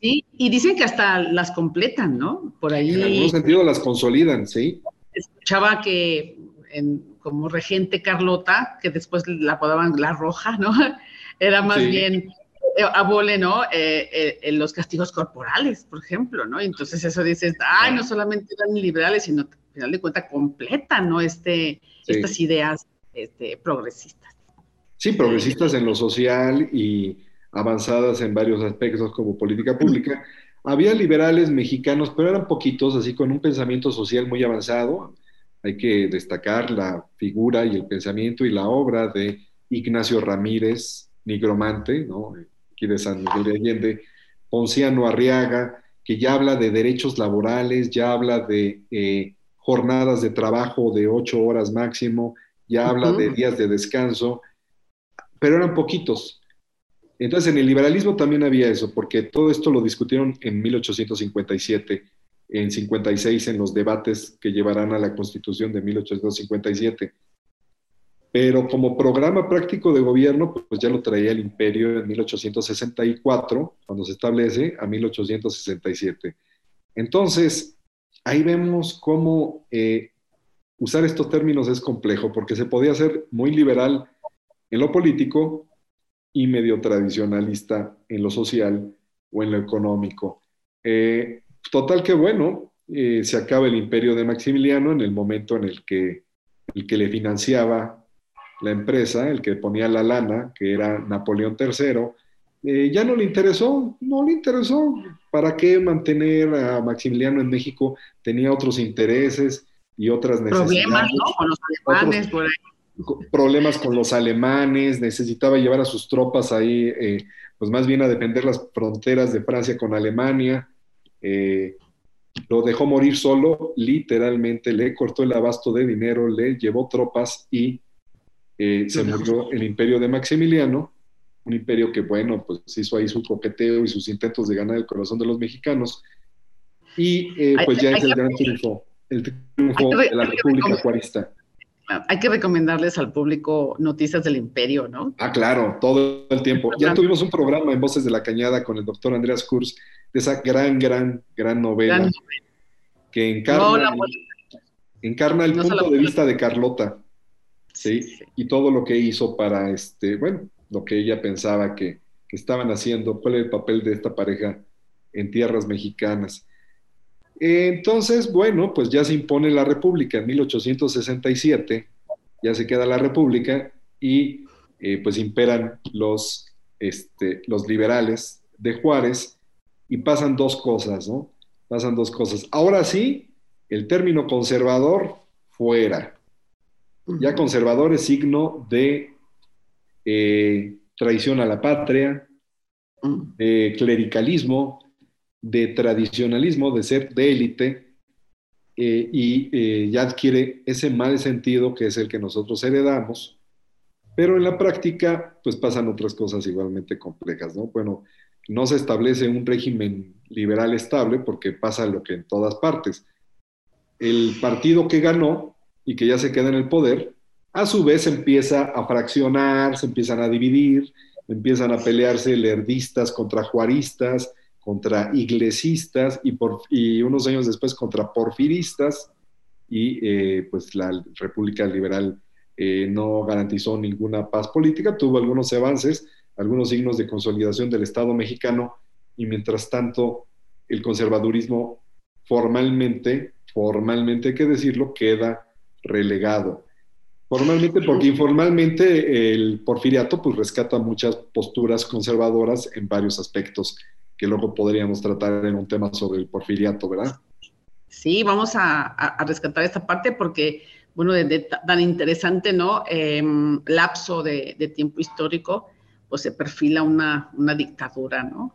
Sí, y dicen que hasta las completan, ¿no? Por ahí. En algún sentido las consolidan, sí. Escuchaba que como regente Carlota, que después la apodaban la roja, ¿no? Era más bien abole, ¿no? Eh, eh, los castigos corporales, por ejemplo, ¿no? Entonces eso dices, ay, no solamente eran liberales, sino al final de cuentas completan, ¿no? Este, Estas ideas este, progresistas. Sí, progresistas en lo social y avanzadas en varios aspectos como política pública. Había liberales mexicanos, pero eran poquitos, así con un pensamiento social muy avanzado. hay que destacar la figura y el pensamiento y la obra de Ignacio Ramírez, nigromante, ¿no? aquí de San Miguel de Allende, Ponciano Arriaga, que ya habla de derechos laborales, ya habla de eh, jornadas de trabajo de ocho horas máximo, ya habla de días de descanso, pero eran poquitos. Entonces, en el liberalismo también había eso, porque todo esto lo discutieron en 1857, en 56, en los debates que llevarán a la Constitución de 1857. Pero como programa práctico de gobierno, pues ya lo traía el imperio en 1864, cuando se establece, a 1867. Entonces, ahí vemos cómo eh, usar estos términos es complejo, porque se podía ser muy liberal en lo político y medio tradicionalista en lo social o en lo económico. Eh, total que bueno, eh, se acaba el imperio de Maximiliano en el momento en el que el que le financiaba la empresa, el que ponía la lana, que era Napoleón III, eh, ya no le interesó, no le interesó. ¿Para qué mantener a Maximiliano en México? Tenía otros intereses y otras necesidades. Problemas, ¿no? Con los alemanes, por ahí problemas con los alemanes, necesitaba llevar a sus tropas ahí, eh, pues más bien a defender las fronteras de Francia con Alemania. Eh, lo dejó morir solo, literalmente le cortó el abasto de dinero, le llevó tropas y eh, se murió el imperio de Maximiliano, un imperio que, bueno, pues hizo ahí su coqueteo y sus intentos de ganar el corazón de los mexicanos. Y pues ya es el gran triunfo, el triunfo de la República Juarista hay que recomendarles al público Noticias del Imperio, ¿no? Ah, claro, todo el tiempo. Ya tuvimos un programa en Voces de la Cañada con el doctor Andreas Kurz de esa gran, gran, gran novela, que encarna, encarna el punto de vista de Carlota, ¿sí? Y todo lo que hizo para, este, bueno, lo que ella pensaba que, que estaban haciendo, cuál era el papel de esta pareja en tierras mexicanas. Entonces, bueno, pues ya se impone la República en 1867, ya se queda la República y eh, pues imperan los, este, los liberales de Juárez y pasan dos cosas, ¿no? Pasan dos cosas. Ahora sí, el término conservador fuera. Ya conservador es signo de eh, traición a la patria, de clericalismo, de tradicionalismo, de ser de élite, eh, y eh, ya adquiere ese mal sentido que es el que nosotros heredamos, pero en la práctica pues pasan otras cosas igualmente complejas, ¿no? Bueno, no se establece un régimen liberal estable porque pasa lo que en todas partes. El partido que ganó y que ya se queda en el poder, a su vez empieza a fraccionar, se empiezan a dividir, empiezan a pelearse lerdistas contra juaristas, contra iglesistas y, por, y unos años después contra porfiristas. Y eh, pues la República Liberal eh, no garantizó ninguna paz política, tuvo algunos avances, algunos signos de consolidación del Estado mexicano y mientras tanto el conservadurismo formalmente, formalmente hay que decirlo, queda relegado. Formalmente, porque informalmente el porfiriato pues rescata muchas posturas conservadoras en varios aspectos que luego podríamos tratar en un tema sobre el porfiriato, ¿verdad? Sí, vamos a, rescatar esta parte porque, bueno, de, tan interesante, ¿no? Em, lapso de, tiempo histórico, pues se perfila una, dictadura, ¿no?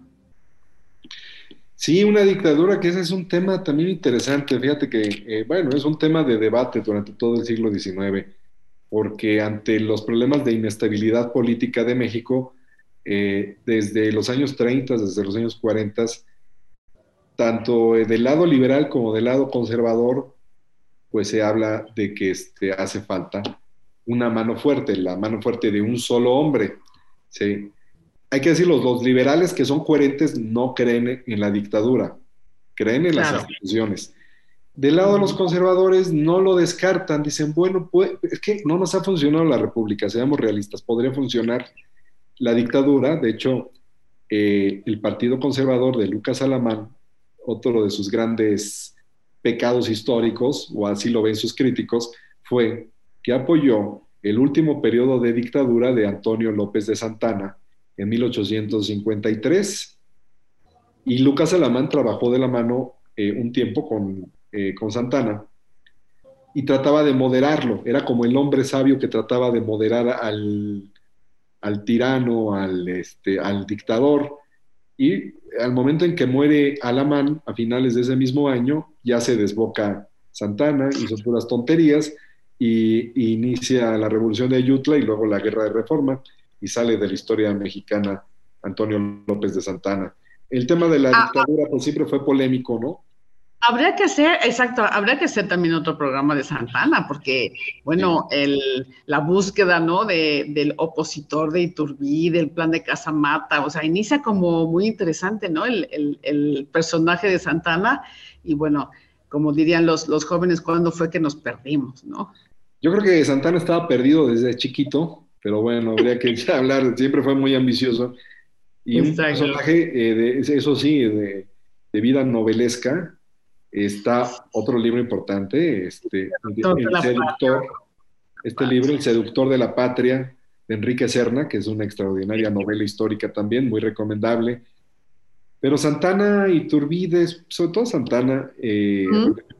Sí, una dictadura, que ese es un tema también interesante. Fíjate que, eh, bueno, es un tema de debate durante todo el siglo XIX, porque ante los problemas de inestabilidad política de México, eh, desde los años 30, desde los años 40, tanto del lado liberal como del lado conservador, pues se habla de que este, hace falta una mano fuerte, la mano fuerte de un solo hombre. ¿sí? Hay que decirlo, los liberales que son coherentes no creen en la dictadura, creen en las instituciones. Del lado de los conservadores no lo descartan, dicen, bueno, pues, es que no nos ha funcionado la república, seamos realistas, podría funcionar la dictadura, de hecho, eh, el Partido Conservador de Lucas Alamán, otro de sus grandes pecados históricos, o así lo ven sus críticos, fue que apoyó el último periodo de dictadura de Antonio López de Santana en 1853. Y Lucas Alamán trabajó de la mano eh, un tiempo con, eh, con Santana. y trataba de moderarlo. Era como el hombre sabio que trataba de moderar al, al tirano, al, este, al dictador. Y al momento en que muere Alamán, a finales de ese mismo año, ya se desboca Santana, hizo puras tonterías y, inicia la revolución de Ayutla y luego la guerra de reforma y sale de la historia mexicana Antonio López de Santana. El tema de la ah, dictadura pues siempre fue polémico, ¿no? Habría que hacer, exacto, habría que hacer también otro programa de Santana, porque, bueno, el, la búsqueda, ¿no? De, del opositor de Iturbí, del plan de Casamata, o sea, inicia como muy interesante, ¿no? El, el, el personaje de Santana, y bueno, como dirían los, los jóvenes, ¿cuándo fue que nos perdimos, no? Yo creo que Santana estaba perdido desde chiquito, pero bueno, habría que hablar, siempre fue muy ambicioso. Y un personaje, eh, de, eso sí, de, de vida novelesca, Está otro libro importante, este, El, seductor, este libro, El seductor de la patria, de Enrique Serna, que es una extraordinaria novela histórica también, muy recomendable. Pero Santana y Turbides, sobre todo Santana, eh,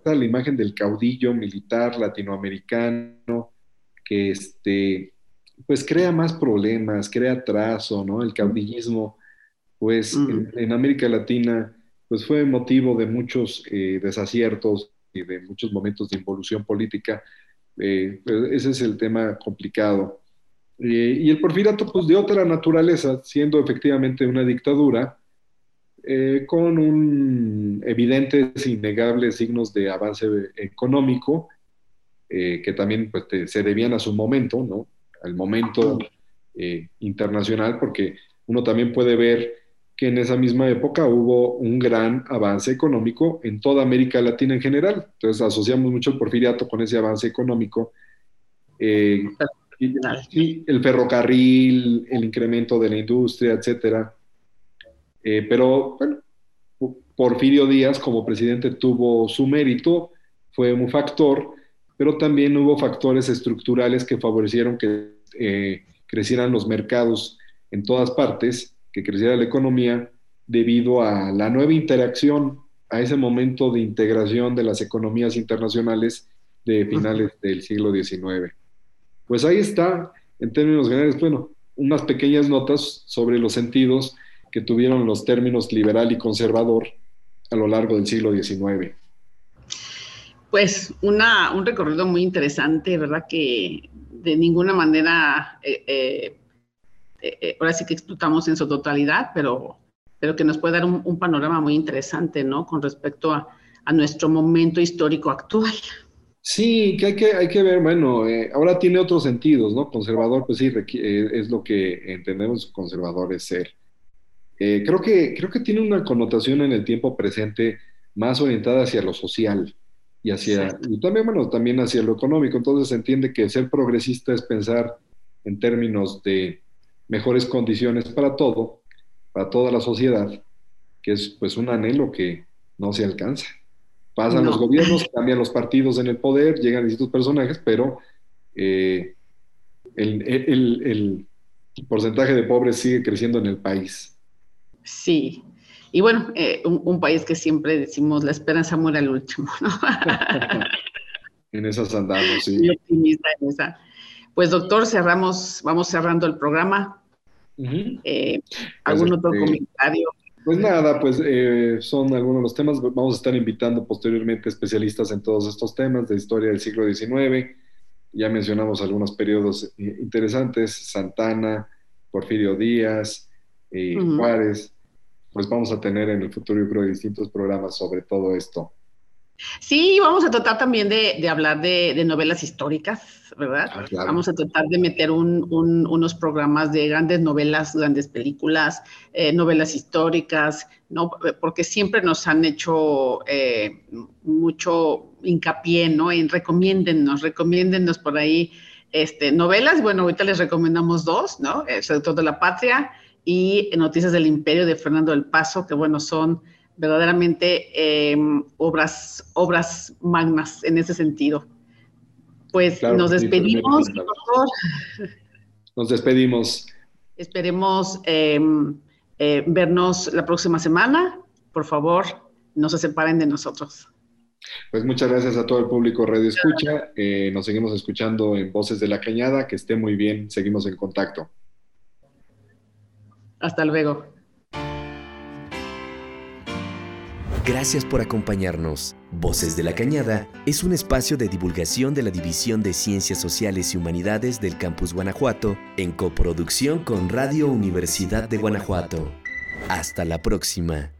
la imagen del caudillo militar latinoamericano que este, pues crea más problemas, crea atraso, ¿no? El caudillismo, pues en América Latina pues fue motivo de muchos eh, desaciertos y de muchos momentos de involución política. Eh, pues, ese es el tema complicado. Eh, y el porfiriato, pues de otra naturaleza, siendo efectivamente una dictadura, con un evidentes, innegables signos de avance económico, que también pues, se debían a su momento, ¿no? Al momento internacional, porque uno también puede ver que en esa misma época hubo un gran avance económico en toda América Latina en general. Entonces asociamos mucho el porfiriato con ese avance económico. Eh, y, el ferrocarril, el incremento de la industria, etcétera. Eh, pero bueno, Porfirio Díaz como presidente tuvo su mérito, fue un factor, pero también hubo factores estructurales que favorecieron que eh, crecieran los mercados en todas partes que creciera la economía debido a la nueva interacción, a ese momento de integración de las economías internacionales de finales del siglo XIX. Pues ahí está, en términos generales, bueno, unas pequeñas notas sobre los sentidos que tuvieron los términos liberal y conservador a lo largo del siglo XIX. Pues un recorrido muy interesante, ¿verdad? Que de ninguna manera eh, eh, eh, ahora sí que explotamos en su totalidad, pero, pero que nos puede dar un, panorama muy interesante, ¿no? Con respecto a, a, nuestro momento histórico actual. Sí, que hay que, hay que ver, bueno, ahora tiene otros sentidos, ¿no? Conservador, pues sí, es lo que entendemos conservador es ser. creo, que, creo que tiene una connotación en el tiempo presente más orientada hacia lo social y hacia, y también, bueno, también hacia lo económico. Entonces se entiende que ser progresista es pensar en términos de mejores condiciones para todo, para toda la sociedad, que es pues un anhelo que no se alcanza. Pasan los gobiernos, cambian los partidos en el poder, llegan distintos personajes, pero eh, el, porcentaje de pobres sigue creciendo en el país. Sí, y bueno, eh, un, país que siempre decimos la esperanza muere al último, ¿no? en esas andamos, sí. optimista en esa. Pues doctor, cerramos, vamos cerrando el programa. Eh, ¿Algún pues, otro este, comentario? Pues nada, pues eh, son algunos de los temas. Vamos a estar invitando posteriormente especialistas en todos estos temas de historia del siglo XIX. Ya mencionamos algunos periodos interesantes, Santana, Porfirio Díaz, Juárez. Pues vamos a tener en el futuro, yo creo, distintos programas sobre todo esto. Sí, vamos a tratar también de, hablar de, novelas históricas, ¿verdad? Ah, vamos a tratar de meter unos programas de grandes novelas, grandes películas, eh, novelas históricas, ¿no? Porque siempre nos han hecho eh, mucho hincapié, ¿no? En recomiéndennos, recomiéndennos por ahí este, novelas. Bueno, ahorita les recomendamos dos, ¿no? El Seductor de la Patria y Noticias del Imperio de Fernando del Paso, que bueno, son verdaderamente em, obras, obras magnas en ese sentido. Pues nos despedimos, doctor. Nos despedimos. Esperemos em, eh, vernos la próxima semana. Por favor, no se separen de nosotros. Pues muchas gracias a todo el público Radio Escucha. Eh, nos seguimos escuchando en Voces de la Cañada. Que esté muy bien. Seguimos en contacto. Hasta luego. Gracias por acompañarnos. Voces de la Cañada es un espacio de divulgación de la División de Ciencias Sociales y Humanidades del Campus Guanajuato en coproducción con Radio Universidad de Guanajuato. Hasta la próxima.